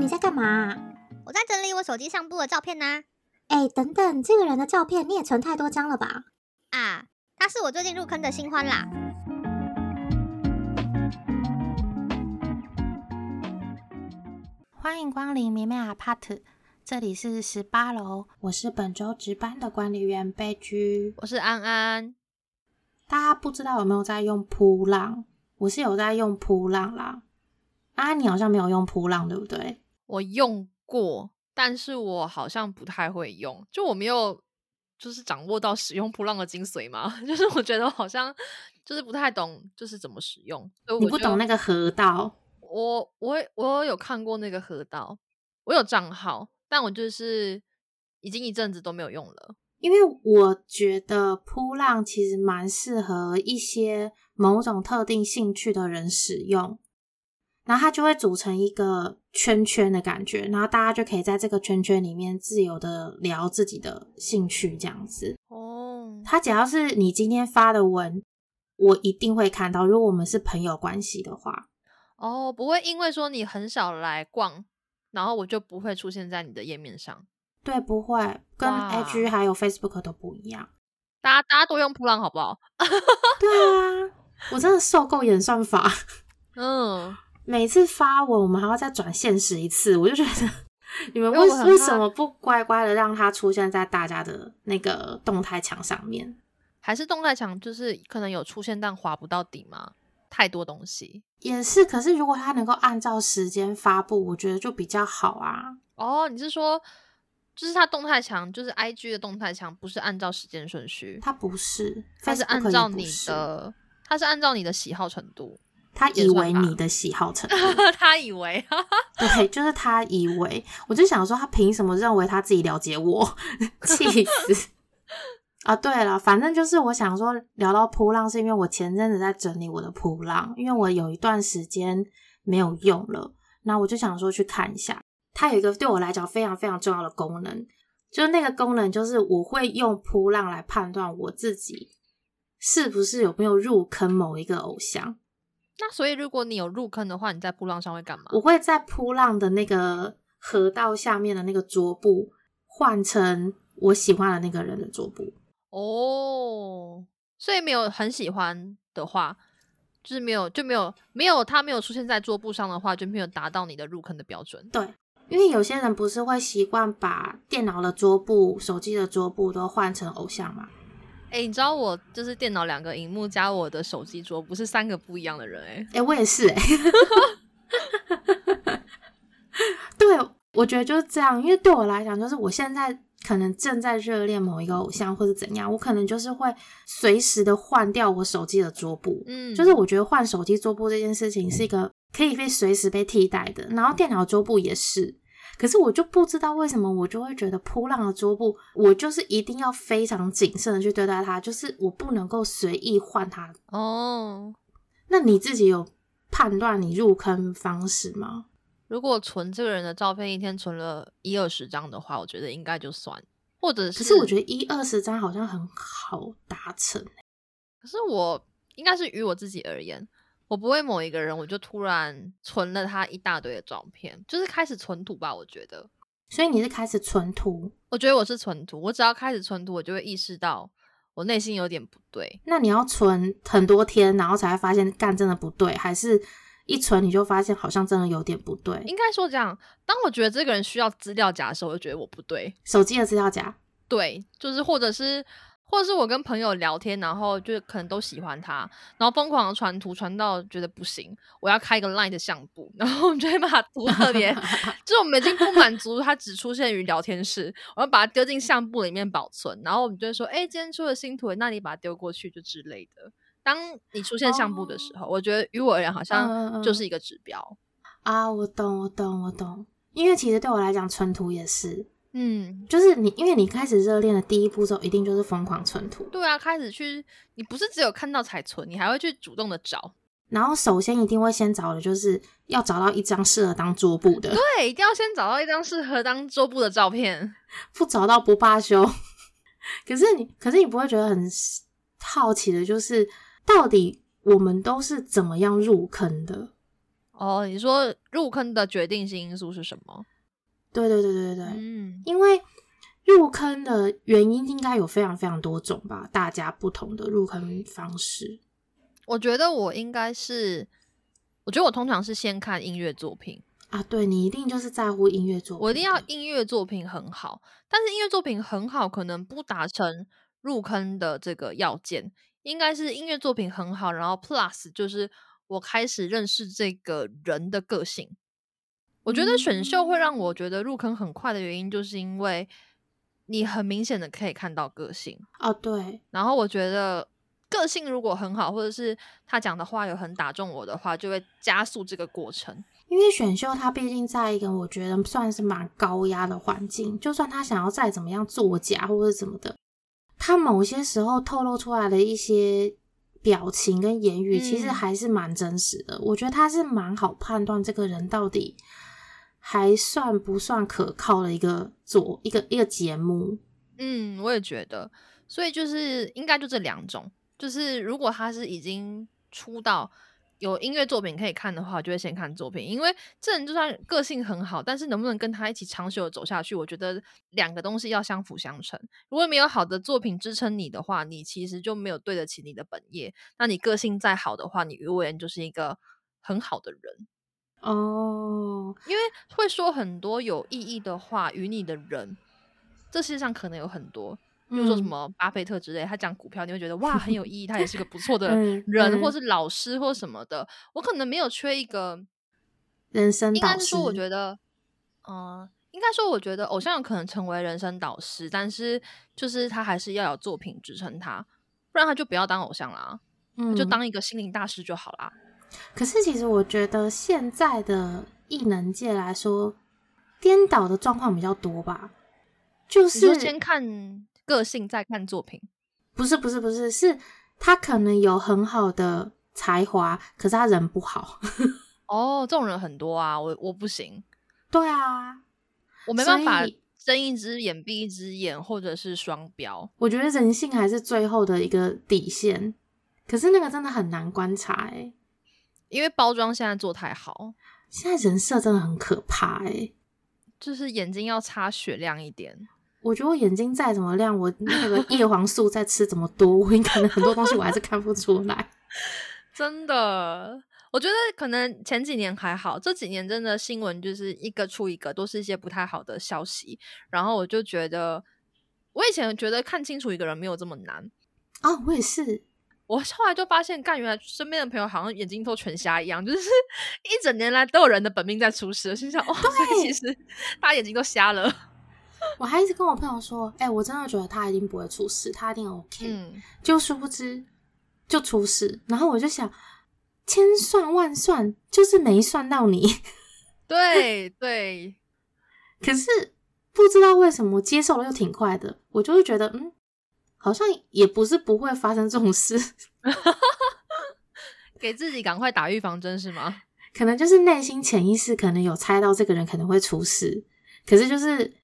你在干嘛？我在整理我手机相簿的照片呢。哎，等等，这个人的照片你也存太多张了吧？啊，他是我最近入坑的新欢啦。欢迎光临绵绵 Apart，这里是十八楼，我是本周值班的管理员贝居，我是安安。大家不知道有没有在用扑浪？我是有在用扑浪啦。啊，你好像没有用扑浪，对不对？我用过，但是我好像不太会用，就我没有就是掌握到使用扑浪的精髓嘛。就是我觉得好像就是不太懂，就是怎么使用。你不懂那个河道？我我我有看过那个河道，我有账号，但我就是已经一阵子都没有用了。因为我觉得扑浪其实蛮适合一些某种特定兴趣的人使用。然后它就会组成一个圈圈的感觉，然后大家就可以在这个圈圈里面自由的聊自己的兴趣，这样子。哦，它只要是你今天发的文，我一定会看到。如果我们是朋友关系的话，哦，不会因为说你很少来逛，然后我就不会出现在你的页面上。对，不会，跟 IG 还有 Facebook 都不一样。大家大家都用扑浪好不好？对啊，我真的受够演算法。嗯。每次发文，我们还要再转现实一次，我就觉得 你们为为什么不乖乖的让它出现在大家的那个动态墙上面？还是动态墙就是可能有出现，但划不到底吗？太多东西也是。可是如果它能够按照时间发布，我觉得就比较好啊。哦，你是说，就是它动态墙，就是 I G 的动态墙，不是按照时间顺序？它不是，它是按照你的，它是按照你的喜好程度。他以为你的喜好程 度，他以为，对，就是他以为。我就想说，他凭什么认为他自己了解我？气死！啊，对了，反正就是我想说，聊到扑浪，是因为我前阵子在整理我的扑浪，因为我有一段时间没有用了，那我就想说去看一下。它有一个对我来讲非常非常重要的功能，就是那个功能就是我会用扑浪来判断我自己是不是有没有入坑某一个偶像。那所以，如果你有入坑的话，你在扑浪上会干嘛？我会在扑浪的那个河道下面的那个桌布换成我喜欢的那个人的桌布。哦，所以没有很喜欢的话，就是没有就没有没有他没有出现在桌布上的话，就没有达到你的入坑的标准。对，因为有些人不是会习惯把电脑的桌布、手机的桌布都换成偶像吗？哎，你知道我就是电脑两个荧幕加我的手机桌，不是三个不一样的人哎。哎，我也是哎。对，我觉得就是这样，因为对我来讲，就是我现在可能正在热恋某一个偶像，或者怎样，我可能就是会随时的换掉我手机的桌布。嗯，就是我觉得换手机桌布这件事情是一个可以被随时被替代的，然后电脑桌布也是。可是我就不知道为什么，我就会觉得扑浪的桌布，我就是一定要非常谨慎的去对待它，就是我不能够随意换它。哦，那你自己有判断你入坑方式吗？如果存这个人的照片，一天存了一二十张的话，我觉得应该就算。或者是，可是我觉得一二十张好像很好达成。可是我应该是于我自己而言。我不会某一个人，我就突然存了他一大堆的照片，就是开始存图吧。我觉得，所以你是开始存图？我觉得我是存图。我只要开始存图，我就会意识到我内心有点不对。那你要存很多天，然后才会发现干真的不对，还是一存你就发现好像真的有点不对？应该说这样，当我觉得这个人需要资料夹的时候，我就觉得我不对。手机的资料夹？对，就是或者是。或者是我跟朋友聊天，然后就可能都喜欢他，然后疯狂的传图，传到觉得不行，我要开一个 Line 的相簿，然后我们就会把图特别，就是我们已经不满足它只出现于聊天室，我要把它丢进相簿里面保存，然后我们就会说，哎，今天出了新图，那你把它丢过去就之类的。当你出现相簿的时候，我觉得于我而言好像就是一个指标啊。我懂，我懂，我懂，因为其实对我来讲，存图也是。嗯，就是你，因为你开始热恋的第一步骤，一定就是疯狂存图。对啊，开始去，你不是只有看到才存，你还会去主动的找。然后首先一定会先找的，就是要找到一张适合当桌布的。对，一定要先找到一张适合当桌布的照片，不找到不罢休。可是你，可是你不会觉得很好奇的，就是到底我们都是怎么样入坑的？哦，你说入坑的决定性因素是什么？对对对对对对，嗯，因为入坑的原因应该有非常非常多种吧，大家不同的入坑方式。我觉得我应该是，我觉得我通常是先看音乐作品啊，对你一定就是在乎音乐作品，我一定要音乐作品很好，但是音乐作品很好可能不达成入坑的这个要件，应该是音乐作品很好，然后 plus 就是我开始认识这个人的个性。我觉得选秀会让我觉得入坑很快的原因，就是因为你很明显的可以看到个性哦，对，然后我觉得。个性如果很好，或者是他讲的话有很打中我的话，就会加速这个过程。因为选秀它毕竟在一个我觉得算是蛮高压的环境，就算他想要再怎么样作假或者怎么的，他某些时候透露出来的一些表情跟言语，其实还是蛮真实的。我觉得他是蛮好判断这个人到底还算不算可靠的一个做一个一个节目。嗯，我也觉得，所以就是应该就这两种。就是如果他是已经出道有音乐作品可以看的话，就会先看作品。因为这人就算个性很好，但是能不能跟他一起长久的走下去，我觉得两个东西要相辅相成。如果没有好的作品支撑你的话，你其实就没有对得起你的本业。那你个性再好的话，你而言就是一个很好的人哦。因为会说很多有意义的话与你的人，这世界上可能有很多。比如说什么巴菲特之类，他讲股票，你会觉得哇很有意义，他也是个不错的人，或是老师或什么的。我可能没有缺一个人生应该是说，我觉得，嗯，应该说，我觉得偶像有可能成为人生导师，但是就是他还是要有作品支撑他，不然他就不要当偶像啦，嗯，就当一个心灵大师就好啦。可是其实我觉得现在的艺能界来说，颠倒的状况比较多吧，就是先看。个性再看作品，不是不是不是，是他可能有很好的才华，可是他人不好。哦，这种人很多啊，我我不行。对啊，我没办法睁一只眼闭一只眼，或者是双标。我觉得人性还是最后的一个底线，可是那个真的很难观察哎，因为包装现在做太好，现在人设真的很可怕哎，就是眼睛要擦雪亮一点。我觉得我眼睛再怎么亮，我那个叶黄素再吃怎么多，我可能很多东西我还是看不出来。真的，我觉得可能前几年还好，这几年真的新闻就是一个出一个，都是一些不太好的消息。然后我就觉得，我以前觉得看清楚一个人没有这么难啊，我也是。我后来就发现，干原来身边的朋友好像眼睛都全瞎一样，就是 一整年来都有人的本命在出事。心想，哦，其实他眼睛都瞎了。我还一直跟我朋友说，哎，我真的觉得他一定不会出事，他一定 OK。嗯，就殊不知就出事，然后我就想，千算万算就是没算到你。对对，可是不知道为什么接受了又挺快的，我就会觉得，嗯，好像也不是不会发生这种事，给自己赶快打预防针是吗？可能就是内心潜意识可能有猜到这个人可能会出事，可是就是。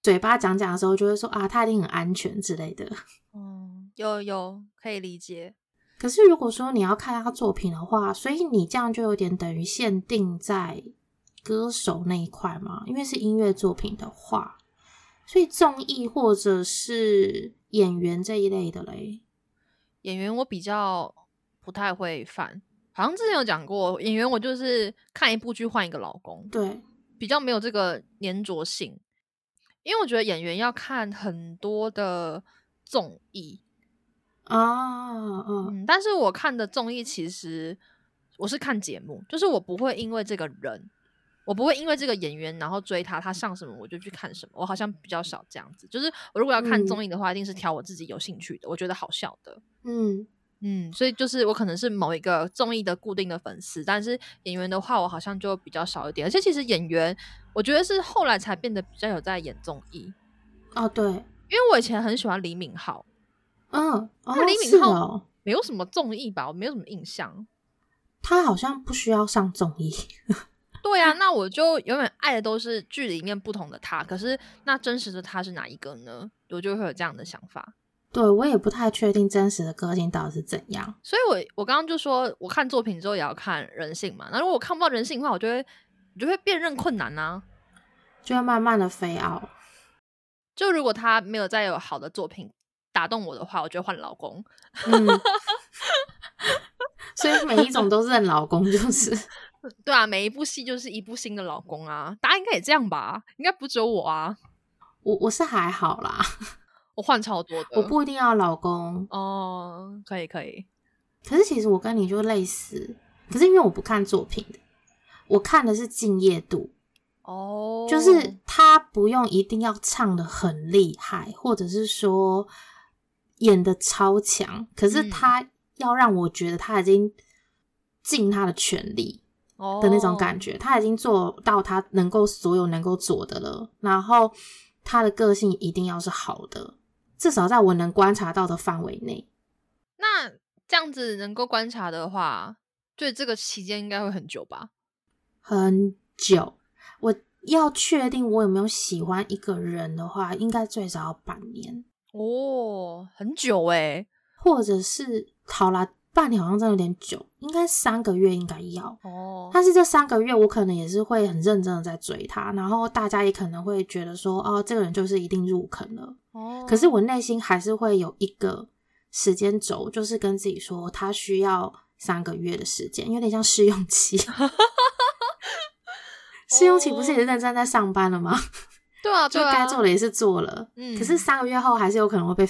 嘴巴讲讲的时候就会说啊，他一定很安全之类的。嗯，有有可以理解。可是如果说你要看他作品的话，所以你这样就有点等于限定在歌手那一块嘛？因为是音乐作品的话，所以综艺或者是演员这一类的嘞。演员我比较不太会犯，好像之前有讲过，演员我就是看一部剧换一个老公，对，比较没有这个粘着性。因为我觉得演员要看很多的综艺啊，嗯，但是我看的综艺其实我是看节目，就是我不会因为这个人，我不会因为这个演员然后追他，他上什么我就去看什么，我好像比较少这样子。就是我如果要看综艺的话，一定是挑我自己有兴趣的，我觉得好笑的，嗯。嗯，所以就是我可能是某一个综艺的固定的粉丝，但是演员的话，我好像就比较少一点。而且其实演员，我觉得是后来才变得比较有在演综艺。哦，对，因为我以前很喜欢李敏镐。嗯，李敏镐没有什么综艺吧？我没有什么印象。他好像不需要上综艺。对啊，那我就永远爱的都是剧里面不同的他。可是那真实的他是哪一个呢？我就会有这样的想法。对我也不太确定真实的个性到底是怎样。所以，我我刚刚就说，我看作品之后也要看人性嘛。那如果我看不到人性的话，我就会我就会辨认困难啊，就会慢慢的飞傲。就如果他没有再有好的作品打动我的话，我就换老公。嗯，所以每一种都认老公，就是对啊，每一部戏就是一部新的老公啊。大家应该也这样吧？应该不只有我啊。我我是还好啦，我换超多的。我不一定要老公哦，可以可以。可是其实我跟你就类似，可是因为我不看作品的，我看的是敬业度。哦，就是他不用一定要唱的很厉害，或者是说演的超强，可是他要让我觉得他已经尽他的全力的那种感觉，他已经做到他能够所有能够做的了。然后他的个性一定要是好的，至少在我能观察到的范围内。那这样子能够观察的话，对这个期间应该会很久吧？很久。我要确定我有没有喜欢一个人的话，应该最少要半年哦，很久哎，或者是好啦，半年好像真的有点久，应该三个月应该要哦。但是这三个月我可能也是会很认真的在追他，然后大家也可能会觉得说，哦，这个人就是一定入坑了哦。可是我内心还是会有一个时间轴，就是跟自己说，他需要三个月的时间，有点像试用期。试用期不是也是认真在上班了吗？对啊，就该做的也是做了，嗯。可是三个月后还是有可能会被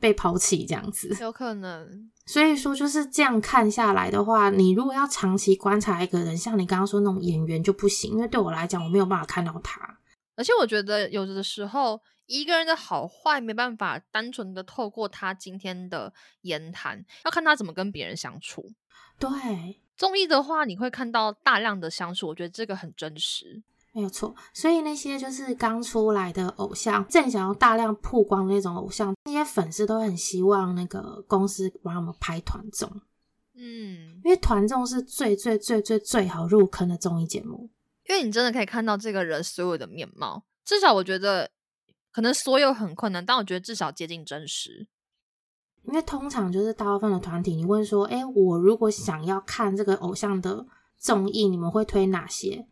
被抛弃这样子，有可能。所以说就是这样看下来的话，你如果要长期观察一个人，像你刚刚说那种演员就不行，因为对我来讲我没有办法看到他。而且我觉得有的时候一个人的好坏没办法单纯的透过他今天的言谈，要看他怎么跟别人相处。对。综艺的话，你会看到大量的相处，我觉得这个很真实，没有错。所以那些就是刚出来的偶像，正想要大量曝光那种偶像，那些粉丝都很希望那个公司帮他们拍团综，嗯，因为团综是最最最最最好入坑的综艺节目，因为你真的可以看到这个人所有的面貌。至少我觉得，可能所有很困难，但我觉得至少接近真实。因为通常就是大部分的团体，你问说，哎，我如果想要看这个偶像的综艺，你们会推哪些？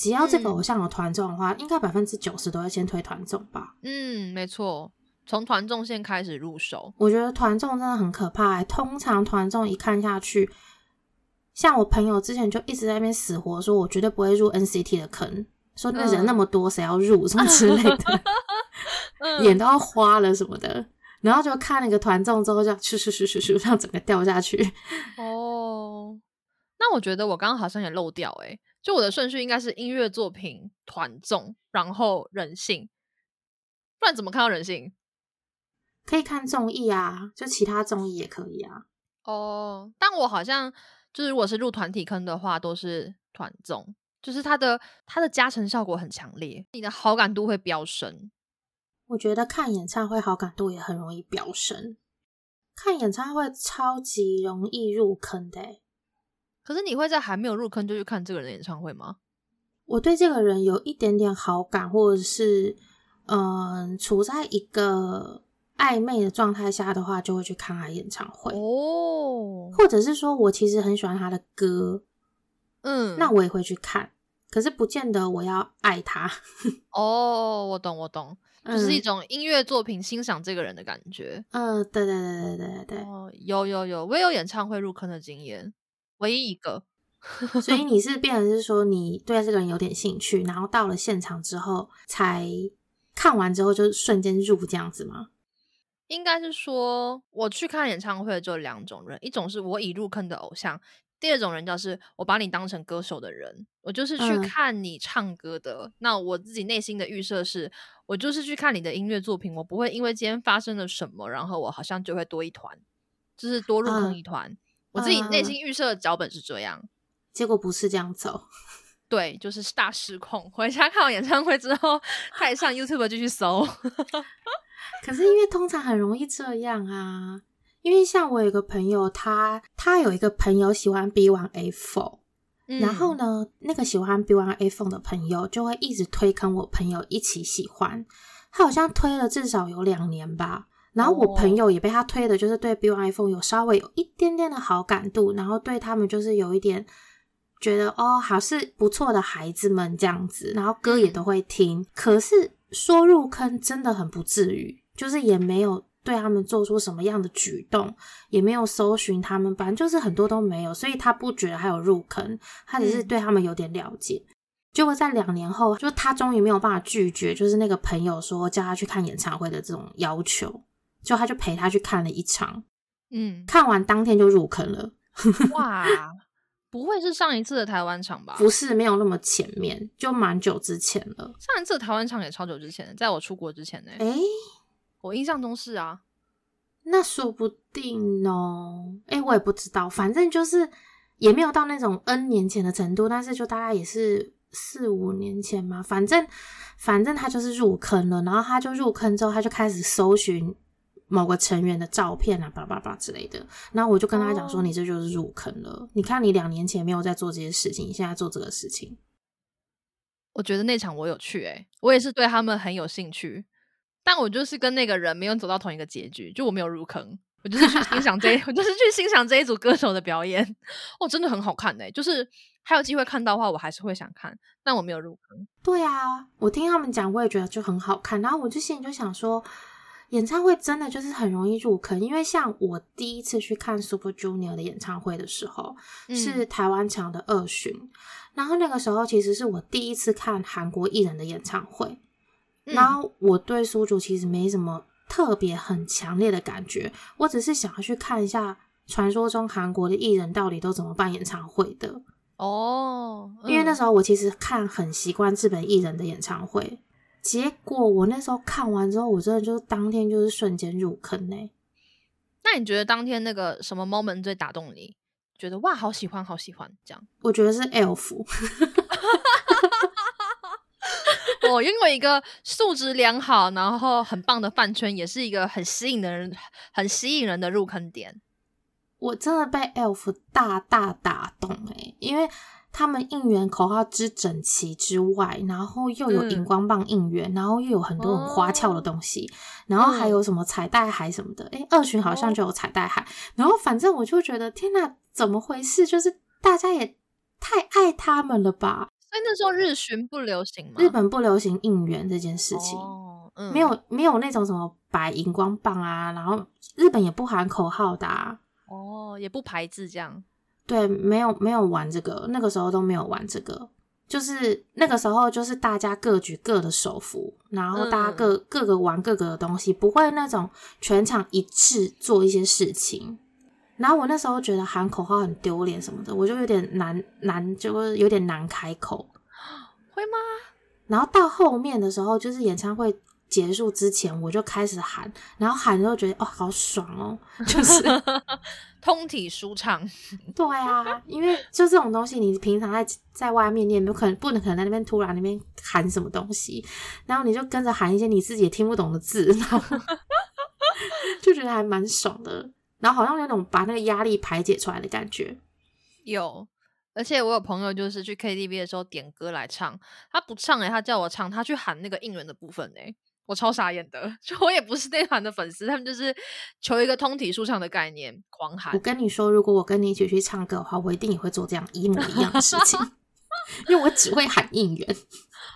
只要这个偶像有团综的话，应该百分之九十都会先推团综吧？嗯，没错，从团综先开始入手。我觉得团综真的很可怕。通常团综一看下去，像我朋友之前就一直在那边死活说，我绝对不会入 NCT 的坑，说那人那么多，谁要入什么之类的，眼都要花了什么的。然后就看那个团综之后，就咻咻咻咻咻，让整个掉下去。哦，那我觉得我刚刚好像也漏掉哎，就我的顺序应该是音乐作品、团综，然后人性。不然怎么看到人性？可以看综艺啊，就其他综艺也可以啊。哦，但我好像就是如果是入团体坑的话，都是团综，就是它的它的加成效果很强烈，你的好感度会飙升。我觉得看演唱会好感度也很容易飙升，看演唱会超级容易入坑的。可是你会在还没有入坑就去看这个人的演唱会吗？我对这个人有一点点好感，或者是嗯，处在一个暧昧的状态下的话，就会去看他演唱会哦。或者是说我其实很喜欢他的歌，嗯，那我也会去看。可是不见得我要爱他。哦，我懂，我懂。就是一种音乐作品欣赏这个人的感觉。嗯，对对对对对对哦，有有有，我也有演唱会入坑的经验，唯一一个。所以你是变成是说你对这个人有点兴趣，然后到了现场之后才看完之后就瞬间入这样子吗？应该是说我去看演唱会就两种人，一种是我已入坑的偶像。第二种人就是我把你当成歌手的人，我就是去看你唱歌的。那我自己内心的预设是，我就是去看你的音乐作品，我不会因为今天发生了什么，然后我好像就会多一团，就是多入坑一团。我自己内心预设的脚本是这样，结果不是这样走。对，就是大失控。回家看完演唱会之后，开始上 YouTube 继续搜。可是因为通常很容易这样啊。因为像我有个朋友，他他有一个朋友喜欢 B One A Four，然后呢，那个喜欢 B One A Four 的朋友就会一直推坑我朋友一起喜欢，他好像推了至少有两年吧，然后我朋友也被他推的，就是对 Bill iPhone 有稍微有一点点的好感度，然后对他们就是有一点觉得哦，还是不错的孩子们这样子，然后歌也都会听。可是说入坑真的很不至于，就是也没有对他们做出什么样的举动，也没有搜寻他们，反正就是很多都没有，所以他不觉得还有入坑，他只是对他们有点了解。结果在两年后，就他终于没有办法拒绝，就是那个朋友说叫他去看演唱会的这种要求，就他就陪他去看了一场，嗯，看完当天就入坑了。哇，不会是上一次的台湾场吧？不是，没有那么前面，就蛮久之前了。上一次的台湾场也超久之前，在我出国之前呢。哎，我印象中是啊，那说不定哦。哎，我也不知道，反正就是也没有到那种 N 年前的程度，但是就大概也是。四五年前嘛，反正反正他就是入坑了，然后他就入坑之后，他就开始搜寻某个成员的照片啊，叭叭叭之类的。然后我就跟他讲说：“你这就是入坑了。你看，你两年前没有在做这些事情，你现在做这个事情。”我觉得那场我有去，诶，我也是对他们很有兴趣，但我就是跟那个人没有走到同一个结局，就我没有入坑。我就是去欣赏这，我就是去欣赏这一组歌手的表演。哦，真的很好看呢。就是还有机会看到的话，我还是会想看，但我没有入坑。对啊，我听他们讲，我也觉得就很好看。然后我就心里就想说，演唱会真的就是很容易入坑，因为像我第一次去看 Super Junior 的演唱会的时候，是台湾场的二巡，然后那个时候其实是我第一次看韩国艺人的演唱会，然后我对苏竹其实没什么。特别很强烈的感觉，我只是想要去看一下传说中韩国的艺人到底都怎么办演唱会的哦。因为那时候我其实看很习惯日本艺人的演唱会，结果我那时候看完之后，我真的就是当天就是瞬间入坑呢。那你觉得当天那个什么 moment 最打动你？觉得哇，好喜欢，好喜欢这样？我觉得是 Elf。我拥有一个素质良好，然后很棒的饭圈，也是一个很吸引的人，很吸引人的入坑点。我真的被 Elf 大大打动诶，因为他们应援口号之整齐之外，然后又有荧光棒应援，然后又有很多很花俏的东西，然后还有什么彩带海什么的。诶二巡好像就有彩带海，然后反正我就觉得天呐，怎么回事？就是大家也太爱他们了吧？所以那时候日巡不流行吗？日本不流行应援这件事情，没有没有那种什么摆荧光棒啊，然后日本也不喊口号的哦，也不排字这样。对，没有没有玩这个，那个时候都没有玩这个，就是那个时候就是大家各举各的手幅，然后大家各各个玩各个的东西，不会那种全场一致做一些事情。然后我那时候觉得喊口号很丢脸什么的，我就有点难难，就有点难开口，会吗？然后到后面的时候，就是演唱会结束之前，我就开始喊，然后喊之后觉得哦，好爽哦，就是 通体舒畅。对啊，因为就这种东西，你平常在在外面，你也没有可能不能可能在那边突然那边喊什么东西，然后你就跟着喊一些你自己也听不懂的字，然后 就觉得还蛮爽的。然后好像有种把那个压力排解出来的感觉，有。而且我有朋友就是去 KTV 的时候点歌来唱，他不唱哎，他叫我唱，他去喊那个应援的部分哎，我超傻眼的。就我也不是那团的粉丝，他们就是求一个通体舒畅的概念，狂喊。我跟你说，如果我跟你一起去唱歌的话，我一定也会做这样一模一样的事情，因为我只会喊应援。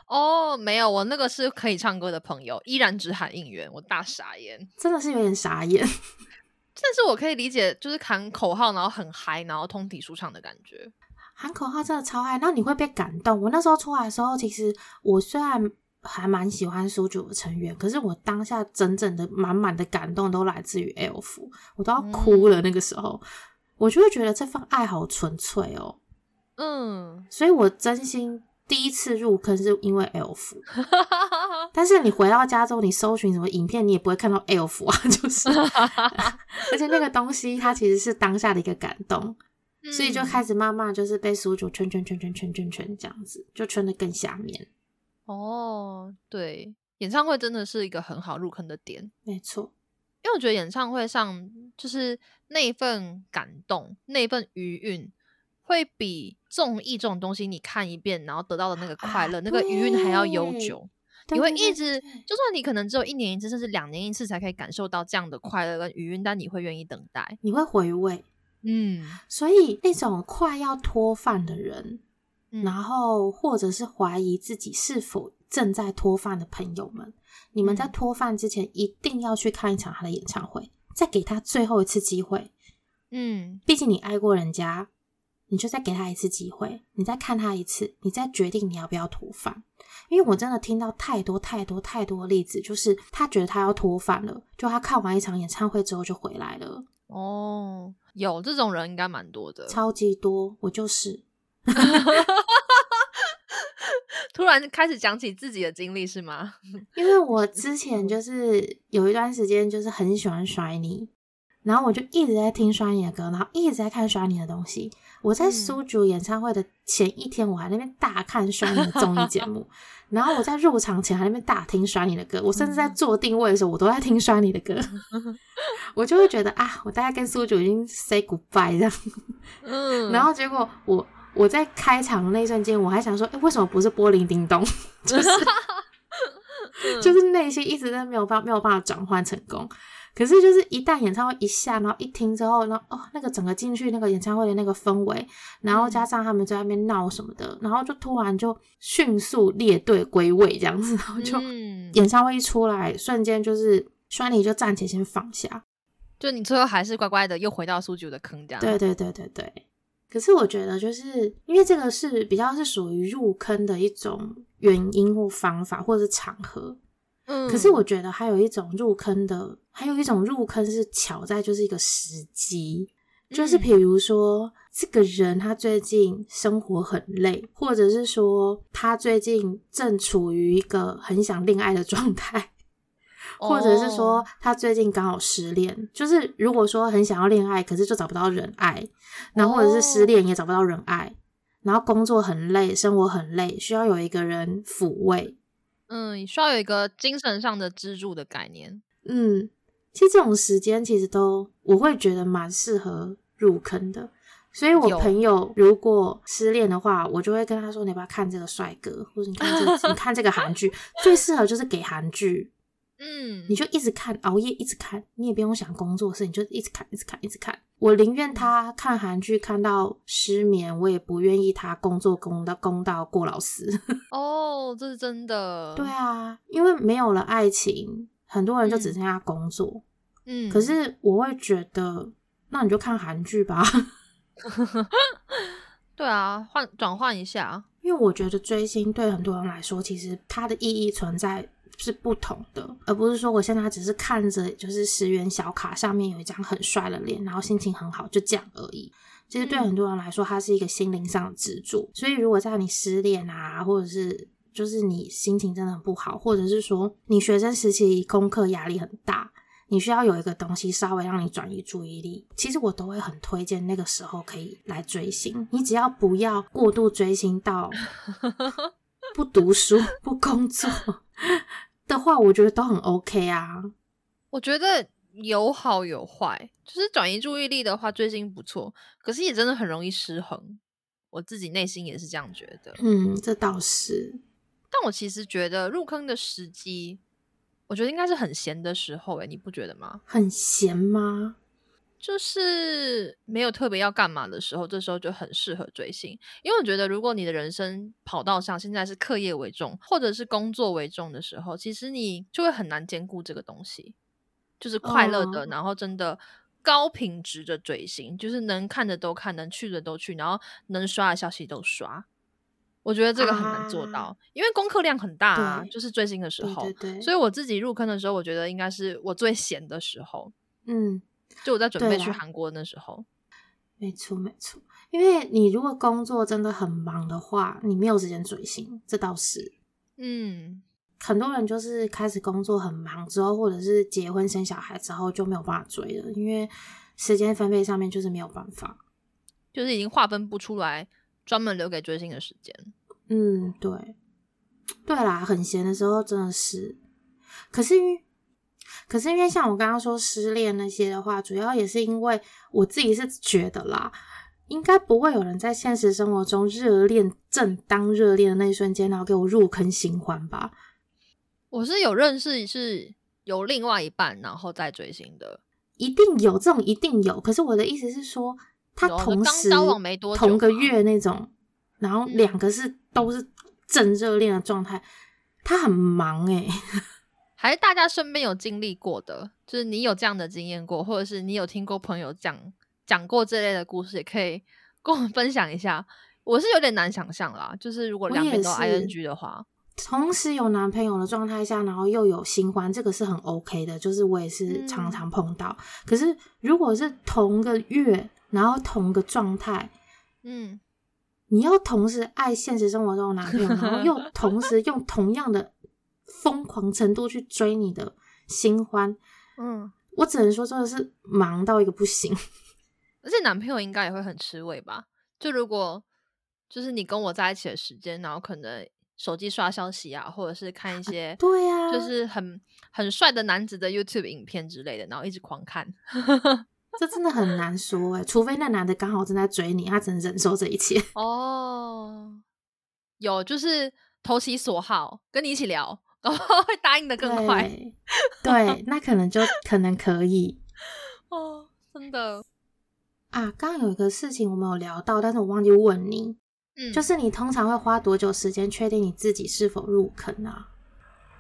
哦，没有，我那个是可以唱歌的朋友，依然只喊应援，我大傻眼，真的是有点傻眼。但是我可以理解，就是喊口号，然后很嗨，然后通体舒畅的感觉。喊口号真的超嗨，然后你会被感动。我那时候出来的时候，其实我虽然还蛮喜欢苏九的成员，可是我当下整整的满满的感动都来自于 Elf，我都要哭了。那个时候，我就会觉得这份爱好纯粹哦。嗯，所以我真心。第一次入坑是因为 Elf，但是你回到家之后，你搜寻什么影片，你也不会看到 Elf 啊，就是，而且那个东西它其实是当下的一个感动，所以就开始慢慢就是被苏主圈圈圈圈圈圈圈这样子，就圈的更下面。哦，对，演唱会真的是一个很好入坑的点，没错，因为我觉得演唱会上就是那份感动，那份余韵。会比综艺这种东西，你看一遍然后得到的那个快乐、那个余韵还要悠久。你会一直，就算你可能只有一年一次，甚至两年一次才可以感受到这样的快乐跟余韵，但你会愿意等待，你会回味。嗯，所以那种快要脱饭的人，然后或者是怀疑自己是否正在脱饭的朋友们，你们在脱饭之前一定要去看一场他的演唱会，再给他最后一次机会。嗯，毕竟你爱过人家，你就再给他一次机会，你再看他一次，你再决定你要不要脱饭。因为我真的听到太多太多太多例子，就是他觉得他要脱饭了，就他看完一场演唱会之后就回来了。哦，有这种人应该蛮多的，超级多。我就是，突然开始讲起自己的经历是吗？因为我之前就是有一段时间就是很喜欢甩你。然后我就一直在听刷你的歌，然后一直在看刷你的东西。我在苏竹演唱会的前一天，我还那边大看刷你的综艺节目。然后我在入场前还那边大听刷你的歌。我甚至在做定位的时候，我都在听刷你的歌。我就会觉得啊，我大概跟苏竹已经 say goodbye 这样。嗯。然后结果我我在开场的那瞬间，我还想说，哎，为什么不是玻璃叮咚？就是 就是内心一直在没有办没有办法转换成功。可是，就是一旦演唱会一下，然后一听之后，然后哦，那个整个进去那个演唱会的那个氛围，然后加上他们在外面闹什么的，然后就突然就迅速列队归位这样子，然后就演唱会一出来，瞬间就是栓尼就暂且先放下，就你最后还是乖乖的又回到苏九的坑这样。对对对对对。可是我觉得，就是因为这个是比较是属于入坑的一种原因或方法，或者是场合。嗯，可是我觉得还有一种入坑的，还有一种入坑是巧在就是一个时机，就是比如说这个人他最近生活很累，或者是说他最近正处于一个很想恋爱的状态，或者是说他最近刚好失恋，就是如果说很想要恋爱，可是就找不到人爱，然后或者是失恋也找不到人爱，然后工作很累，生活很累，需要有一个人抚慰。嗯，需要有一个精神上的支柱的概念。嗯，其实这种时间其实都我会觉得蛮适合入坑的。所以我朋友如果失恋的话，我就会跟他说：“你要不要看这个帅哥，或者你看这你看这个韩剧，最适合就是给韩剧。”嗯，你就一直看，熬夜一直看，你也不用想工作事，你就一直看，一直看，一直看。我宁愿他看韩剧看到失眠，我也不愿意他工作工到工到过劳死。哦，这是真的。对啊，因为没有了爱情，很多人就只剩下工作。嗯，可是我会觉得，那你就看韩剧吧。对啊，换转换一下，因为我觉得追星对很多人来说，其实它的意义存在。是不同的，而不是说我现在只是看着就是十元小卡上面有一张很帅的脸，然后心情很好，就这样而已。其实对很多人来说，它是一个心灵上的支柱。所以如果在你失恋啊，或者是就是你心情真的很不好，或者是说你学生时期功课压力很大，你需要有一个东西稍微让你转移注意力，其实我都会很推荐那个时候可以来追星。你只要不要过度追星到不读书、不工作。的话，我觉得都很 OK 啊。我觉得有好有坏，就是转移注意力的话，最近不错，可是也真的很容易失衡。我自己内心也是这样觉得。嗯，这倒是。但我其实觉得入坑的时机，我觉得应该是很闲的时候。哎，你不觉得吗？很闲吗？就是没有特别要干嘛的时候，这时候就很适合追星。因为我觉得，如果你的人生跑道上现在是课业为重，或者是工作为重的时候，其实你就会很难兼顾这个东西。就是快乐的，然后真的高品质的追星，就是能看的都看，能去的都去，然后能刷的消息都刷。我觉得这个很难做到，因为功课量很大啊。就是追星的时候，所以我自己入坑的时候，我觉得应该是我最闲的时候。嗯。就我在准备去韩国那时候，没错没错，因为你如果工作真的很忙的话，你没有时间追星，这倒是。嗯，很多人就是开始工作很忙之后，或者是结婚生小孩之后就没有办法追了，因为时间分配上面就是没有办法，就是已经划分不出来专门留给追星的时间。嗯，对，对啦，很闲的时候真的是，可是因为。可是因为像我刚刚说失恋那些的话，主要也是因为我自己是觉得啦，应该不会有人在现实生活中热恋正当热恋的那一瞬间，然后给我入坑新欢吧？我是有认识是有另外一半然后再追星的，一定有这种一定有。可是我的意思是说，他同时交往没多同个月那种，然后两个是都是正热恋的状态，他很忙哎。还是大家身边有经历过的，就是你有这样的经验过，或者是你有听过朋友讲讲过这类的故事，也可以跟我们分享一下。我是有点难想象啦，就是如果两边都 ing 的话，同时有男朋友的状态下，然后又有新欢，这个是很 OK 的，就是我也是常常碰到。可是如果是同个月，然后同个状态，嗯，你要同时爱现实生活中的男朋友，然后又 同时用同样的。疯狂程度去追你的新欢，嗯，我只能说真的是忙到一个不行，而且男朋友应该也会很吃味吧？就如果就是你跟我在一起的时间，然后可能手机刷消息啊，或者是看一些对呀，就是很很帅的男子的 YouTube 影片之类的，然后一直狂看，这真的很难说哎，除非那男的刚好正在追你，他只能忍受这一切 哦。有就是投其所好，跟你一起聊。会答应的更快，对，那可能就可能可以 哦，真的啊。刚刚有一个事情我们有聊到，但是我忘记问你，嗯，就是你通常会花多久时间确定你自己是否入坑啊？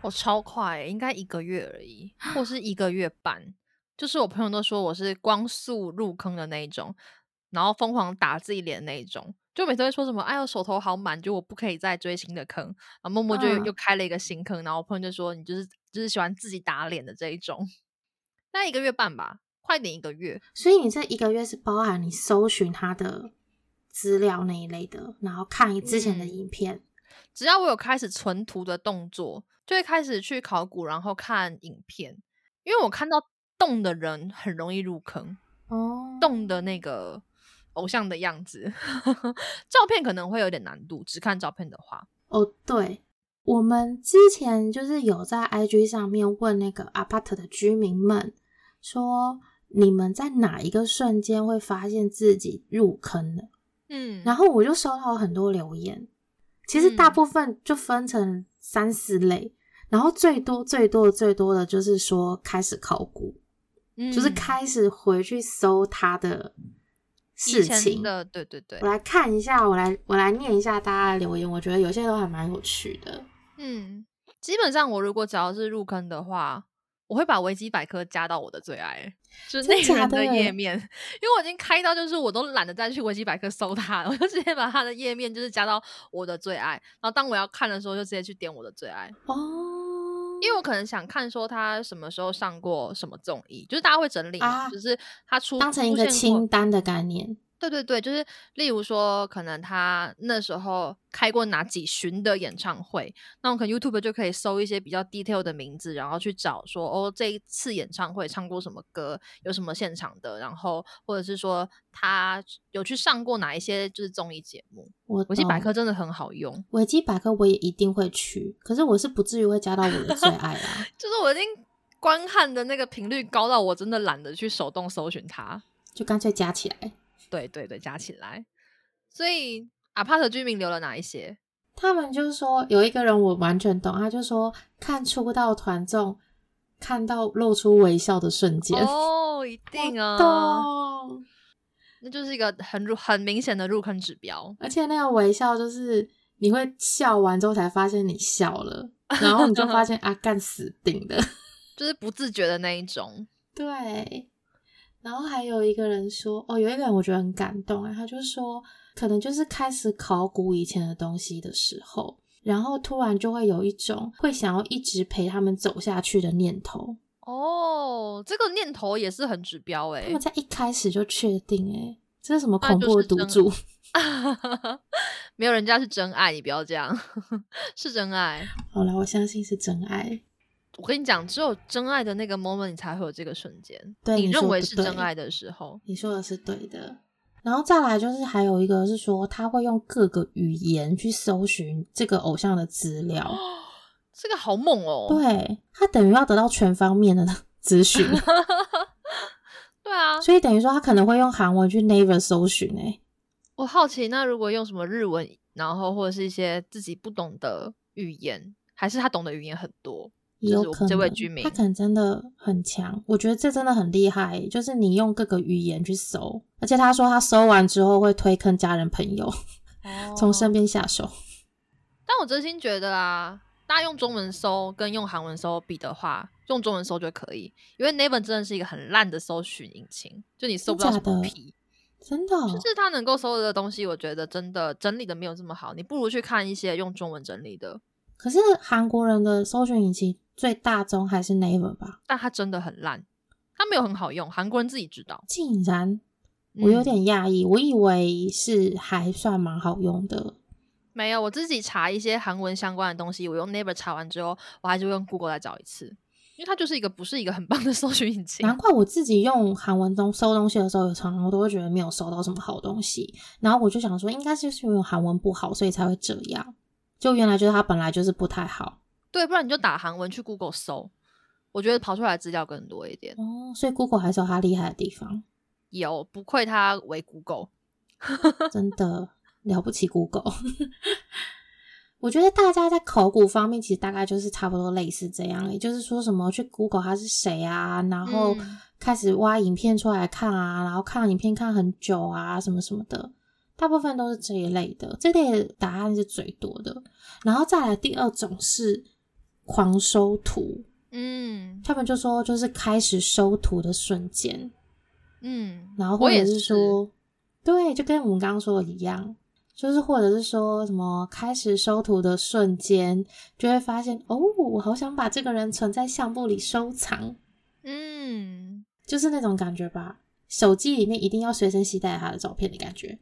我超快，应该一个月而已，或是一个月半。就是我朋友都说我是光速入坑的那一种，然后疯狂打自己脸那一种。就每次会说什么，哎呦手头好满，就我不可以再追新的坑。然后默默就又开了一个新坑，然后我朋友就说你就是就是喜欢自己打脸的这一种。那一个月半吧，快点一个月。所以你这一个月是包含你搜寻他的资料那一类的，然后看之前的影片。只要我有开始存图的动作，就会开始去考古，然后看影片。因为我看到动的人很容易入坑哦，动的那个。偶像的样子，照片可能会有点难度。只看照片的话，哦，对，我们之前就是有在 IG 上面问那个 apart 的居民们，说你们在哪一个瞬间会发现自己入坑了？嗯，然后我就收到很多留言，其实大部分就分成三四类，然后最多最多最多的就是说开始考古，就是开始回去搜他的。事情的，对对对，我来看一下，我来我来念一下大家的留言，我觉得有些都还蛮有趣的。嗯，基本上我如果只要是入坑的话，我会把维基百科加到我的最爱，就是那个人的页面，因为我已经开到就是我都懒得再去维基百科搜它，我就直接把它的页面就是加到我的最爱，然后当我要看的时候就直接去点我的最爱哦。因为我可能想看说他什么时候上过什么综艺，就是大家会整理嘛，就是他出当成一个清单的概念。对对对，就是例如说，可能他那时候开过哪几巡的演唱会，那我可能 YouTube 就可以搜一些比较 detail 的名字，然后去找说，哦，这一次演唱会唱过什么歌，有什么现场的，然后或者是说他有去上过哪一些就是综艺节目。我维基百科真的很好用，维基百科我也一定会去，可是我是不至于会加到我的最爱啊。就是我已经观看的那个频率高到我真的懒得去手动搜寻它，就干脆加起来。对对对，加起来。所以阿帕特居民留了哪一些？他们就是说有一个人我完全懂，他就说看出道团众看到露出微笑的瞬间哦，一 定啊，那就是一个很入很明显的入坑指标。而且那个微笑就是你会笑完之后才发现你笑了，然后你就发现 啊，干死定的，就是不自觉的那一种。对。然后还有一个人说，哦，有一个人我觉得很感动啊，他就说，可能就是开始考古以前的东西的时候，然后突然就会有一种会想要一直陪他们走下去的念头。哦，这个念头也是很指标哎，他们在一开始就确定哎，这是什么 恐怖的赌注？没有人家是真爱，你不要这样，是真爱。好了，我相信是真爱。我跟你讲，只有真爱的那个 moment，你才会有这个瞬间。对你认为是真爱的时候，你说的是对的。然后再来就是还有一个是说，他会用各个语言去搜寻这个偶像的资料。这个好猛哦！对他等于要得到全方面的资讯。对啊，所以等于说他可能会用韩文去 Naver 搜寻。哎，我好奇，那如果用什么日文，然后或者是一些自己不懂的语言，还是他懂的语言很多？有可能这位居民，他可能真的很强。我觉得这真的很厉害，就是你用各个语言去搜，而且他说他搜完之后会推坑家人朋友，从身边下手。但我真心觉得啊，大家用中文搜跟用韩文搜比的话，用中文搜就可以，因为 Naver 真的是一个很烂的搜寻引擎，就你搜不到什么皮。真的，就是他能够搜的东西，我觉得真的整理的没有这么好。你不如去看一些用中文整理的。可是韩国人的搜寻引擎最大宗还是 Naver 吧？但它真的很烂，它没有很好用。韩国人自己知道。竟然，我有点讶异，我以为是还算蛮好用的。没有，我自己查一些韩文相关的东西，我用 Naver 查完之后，我还是会用 Google 来找一次。因为它就是一个不是一个很棒的搜寻引擎，难怪我自己用韩文中搜东西的时候，有常常我都会觉得没有搜到什么好东西。然后我就想说，应该就是因为韩文不好，所以才会这样。就原来就是它本来就是不太好。对，不然你就打韩文去 Google 搜，我觉得跑出来资料更多一点。哦，所以 Google 还是有它厉害的地方。有，不愧它为 Google，真的了不起 Google。我觉得大家在考古方面，其实大概就是差不多类似这样，也就是说什么去 Google 他是谁啊，然后开始挖影片出来看啊，然后看影片看很久啊，什么什么的，大部分都是这一类的，这类答案是最多的。然后再来第二种是狂收图，嗯，他们就说就是开始收图的瞬间，嗯，然后或者是说，对，就跟我们刚刚说的一样。就是或者是说什么开始收图的瞬间，就会发现哦，我好想把这个人存在相簿里收藏，嗯，就是那种感觉吧。手机里面一定要随身携带他的照片的感觉。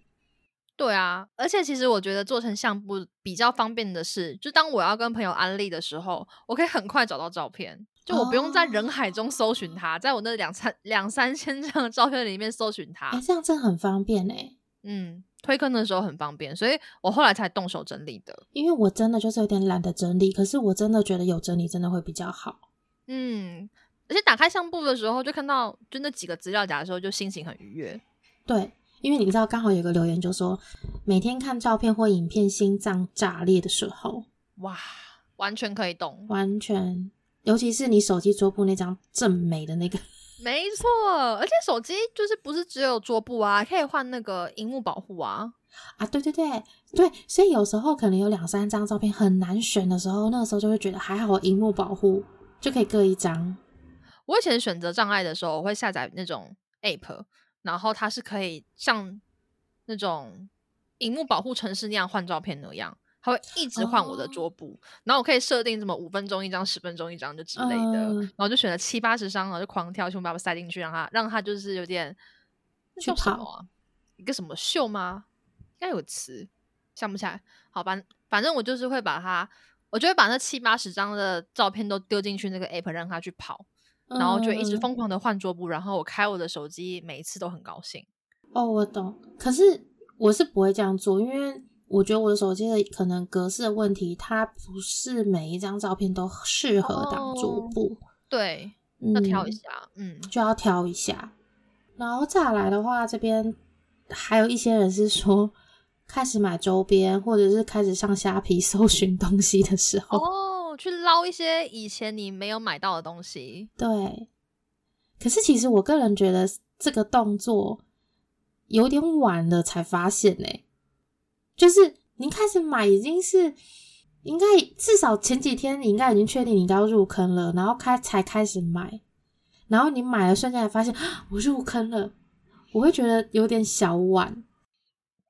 对啊，而且其实我觉得做成相簿比较方便的是，就当我要跟朋友安利的时候，我可以很快找到照片，就我不用在人海中搜寻他，在我那两三两三千张的照片里面搜寻他。哎，这样真的很方便哎。嗯。推坑的时候很方便，所以我后来才动手整理的。因为我真的就是有点懒得整理，可是我真的觉得有整理真的会比较好。嗯，而且打开相簿的时候，就看到就那几个资料夹的时候，就心情很愉悦。对，因为你知道，刚好有个留言就说，每天看照片或影片，心脏炸裂的时候，哇，完全可以懂，完全，尤其是你手机桌布那张正美的那个。没错，而且手机就是不是只有桌布啊，可以换那个荧幕保护啊啊！对对对对，所以有时候可能有两三张照片很难选的时候，那个时候就会觉得还好，荧幕保护就可以各一张。我以前选择障碍的时候，我会下载那种 app，然后它是可以像那种荧幕保护城市那样换照片那样。它会一直换我的桌布，然后我可以设定什么五分钟一张、十分钟一张就之类的，然后就选了七八十张，然后就狂挑，全部把它塞进去，让它让它就是有点叫什么一个什么秀吗？应该有词想不起来。好吧，反正我就是会把它，我就会把那七八十张的照片都丢进去那个 app，让它去跑，然后就一直疯狂的换桌布，然后我开我的手机，每一次都很高兴。哦，我懂，可是我是不会这样做，因为。我觉得我的手机的可能格式的问题，它不是每一张照片都适合当桌布，对，要挑一下，嗯，就要挑一下。然后再来的话，这边还有一些人是说，开始买周边，或者是开始上虾皮 搜寻东西的时候，哦，去捞一些以前你没有买到的东西。对，可是其实我个人觉得这个动作有点晚了才发现呢。就是您开始买已经是应该至少前几天你应该已经确定你要入坑了，然后开才开始买，然后你买了瞬间才发现我入坑了，我会觉得有点小晚。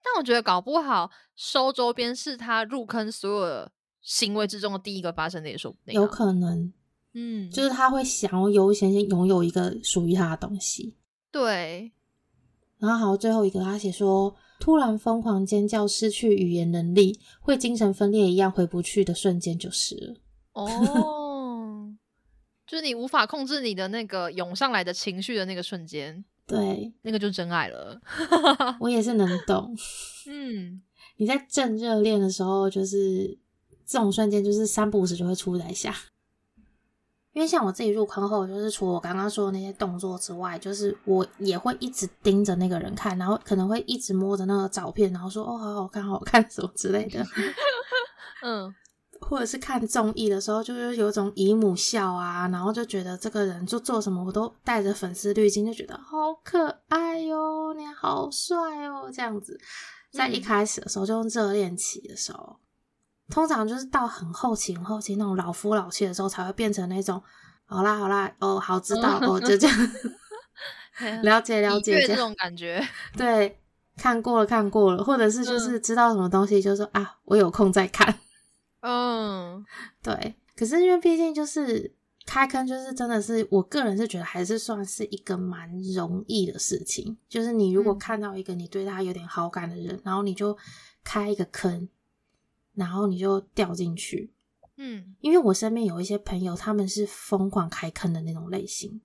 但我觉得搞不好收周边是他入坑所有行为之中的第一个发生的，也说不定。有可能，嗯，就是他会想要优先先拥有一个属于他的东西。对。然后好，最后一个他写说。突然疯狂尖叫，失去语言能力，会精神分裂一样回不去的瞬间就是了。哦，就是你无法控制你的那个涌上来的情绪的那个瞬间，对，那个就真爱了。我也是能懂。嗯，你在正热恋的时候，就是这种瞬间，就是三不五时就会出来一下。因为像我自己入坑后，就是除了我刚刚说的那些动作之外，就是我也会一直盯着那个人看，然后可能会一直摸着那个照片，然后说哦，好好看，好好看什么之类的。嗯，或者是看综艺的时候，就是有种姨母笑啊，然后就觉得这个人就做什么我都带着粉丝滤镜，就觉得好可爱哟，你好帅哦，这样子。在一开始的时候，就用热恋期的时候，通常就是到很后期、很后期那种老夫老妻的时候，才会变成那种好啦好啦哦，好知道哦，就这样 了解了解这种感觉。对，看过了看过了，或者是就是知道什么东西，就说啊，我有空再看。嗯，对。可是因为毕竟就是开坑，就是真的是我个人是觉得还是算是一个蛮容易的事情。就是你如果看到一个你对他有点好感的人，然后你就开一个坑，然后你就掉进去。嗯，因为我身边有一些朋友，他们是疯狂开坑的那种类型。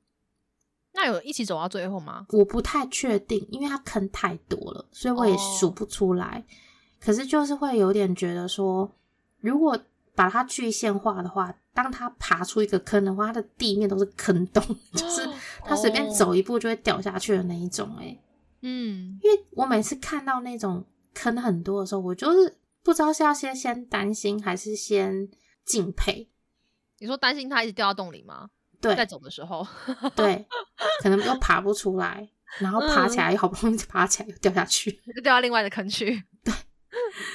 那有一起走到最后吗？我不太确定，因为他坑太多了，所以我也数不出来。可是就是会有点觉得说。如果把它具象化的话，当他爬出一个坑的话，它的地面都是坑洞，就是他随便走一步就会掉下去的那一种。哎，嗯，因为我每次看到那种坑很多的时候，我就是不知道是要先先担心还是先敬佩。你说担心他一直掉到洞里吗？对，在走的时候 对，可能又爬不出来，然后爬起来又好不容易爬起来又掉下去，又掉到另外的坑去。对。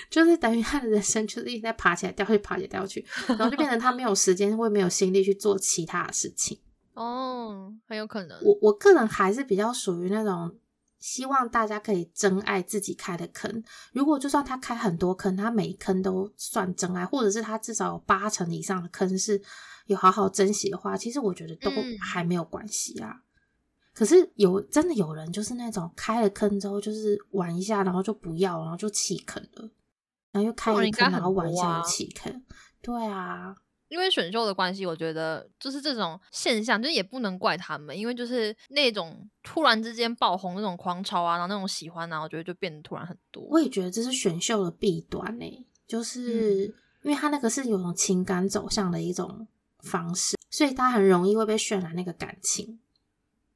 就是等于他的人生就是一直在爬起来掉去爬起来掉去，然后就变成他没有时间或没有心力去做其他的事情。哦，很有可能。我我个人还是比较属于那种希望大家可以珍爱自己开的坑。如果就算他开很多坑，他每一坑都算真爱，或者是他至少有八成以上的坑是有好好珍惜的话，其实我觉得都还没有关系啊。可是有真的有人就是那种开了坑之后就是玩一下，然后就不要，然后就弃坑了，然后又开了坑，然后玩一下又弃坑。对啊，因为选秀的关系，我觉得就是这种现象，就也不能怪他们，因为就是那种突然之间爆红那种狂潮啊，然后那种喜欢啊，我觉得就变得突然很多。我也觉得这是选秀的弊端呢，就是因为他那个是有种情感走向的一种方式，所以他很容易会被渲染那个感情。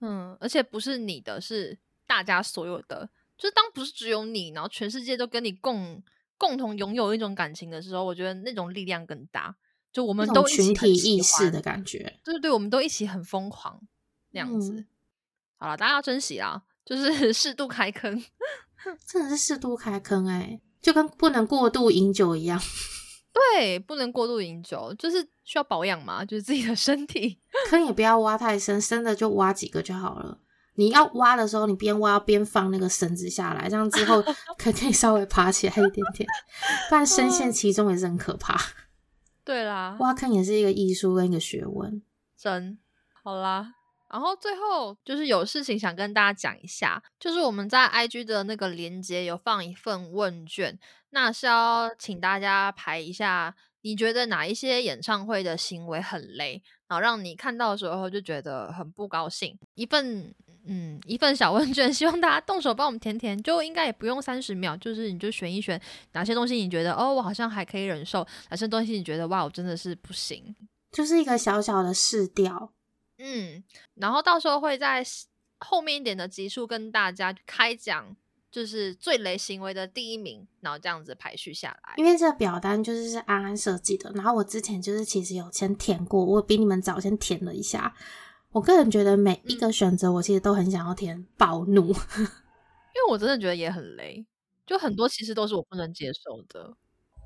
嗯，而且不是你的，是大家所有的。就是当不是只有你，然后全世界都跟你共共同拥有一种感情的时候，我觉得那种力量更大。就我们都群体意识的感觉，对对对，我们都一起很疯狂那样子。好了，大家要珍惜啊，就是 适度开坑，真的是适度开坑哎，就跟不能过度饮酒一样。对，不能过度饮酒，就是需要保养嘛，就是自己的身体。坑也不要挖太深，深的就挖几个就好了。你要挖的时候，你边挖边放那个绳子下来，这样之后可可以稍微爬起来一点点。不然深陷其中也是很可怕。对啦，挖坑也是一个艺术跟一个学问。真好啦。然后最后就是有事情想跟大家讲一下，就是我们在 IG 的那个链接有放一份问卷，那是要请大家排一下，你觉得哪一些演唱会的行为很雷，然后让你看到的时候就觉得很不高兴。一份嗯一份小问卷，希望大家动手帮我们填填，就应该也不用三十秒，就是你就选一选哪些东西你觉得哦我好像还可以忍受，哪些东西你觉得哇我真的是不行，就是一个小小的试调。嗯，然后到时候会在后面一点的集数跟大家开讲，就是最雷行为的第一名，然后这样子排序下来。因为这个表单就是是安安设计的，然后我之前就是其实有先填过，我比你们早先填了一下。我个人觉得每一个选择，我其实都很想要填暴怒，因为我真的觉得也很累，就很多其实都是我不能接受的。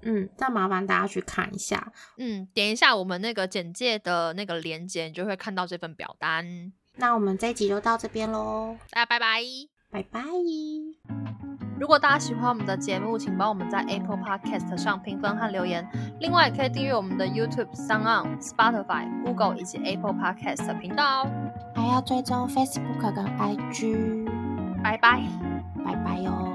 嗯，那麻烦大家去看一下。嗯，点一下我们那个简介的那个链接，你就会看到这份表单。那我们这一集就到这边喽，大家拜拜，拜拜。如果大家喜欢我们的节目，请帮我们在 Apple Podcast 上评分和留言。另外，也可以订阅我们的 YouTube、s o n o n Spotify、Google 以及 Apple Podcast 频道哦。还要追踪 Facebook 跟 IG。拜拜，拜拜哟。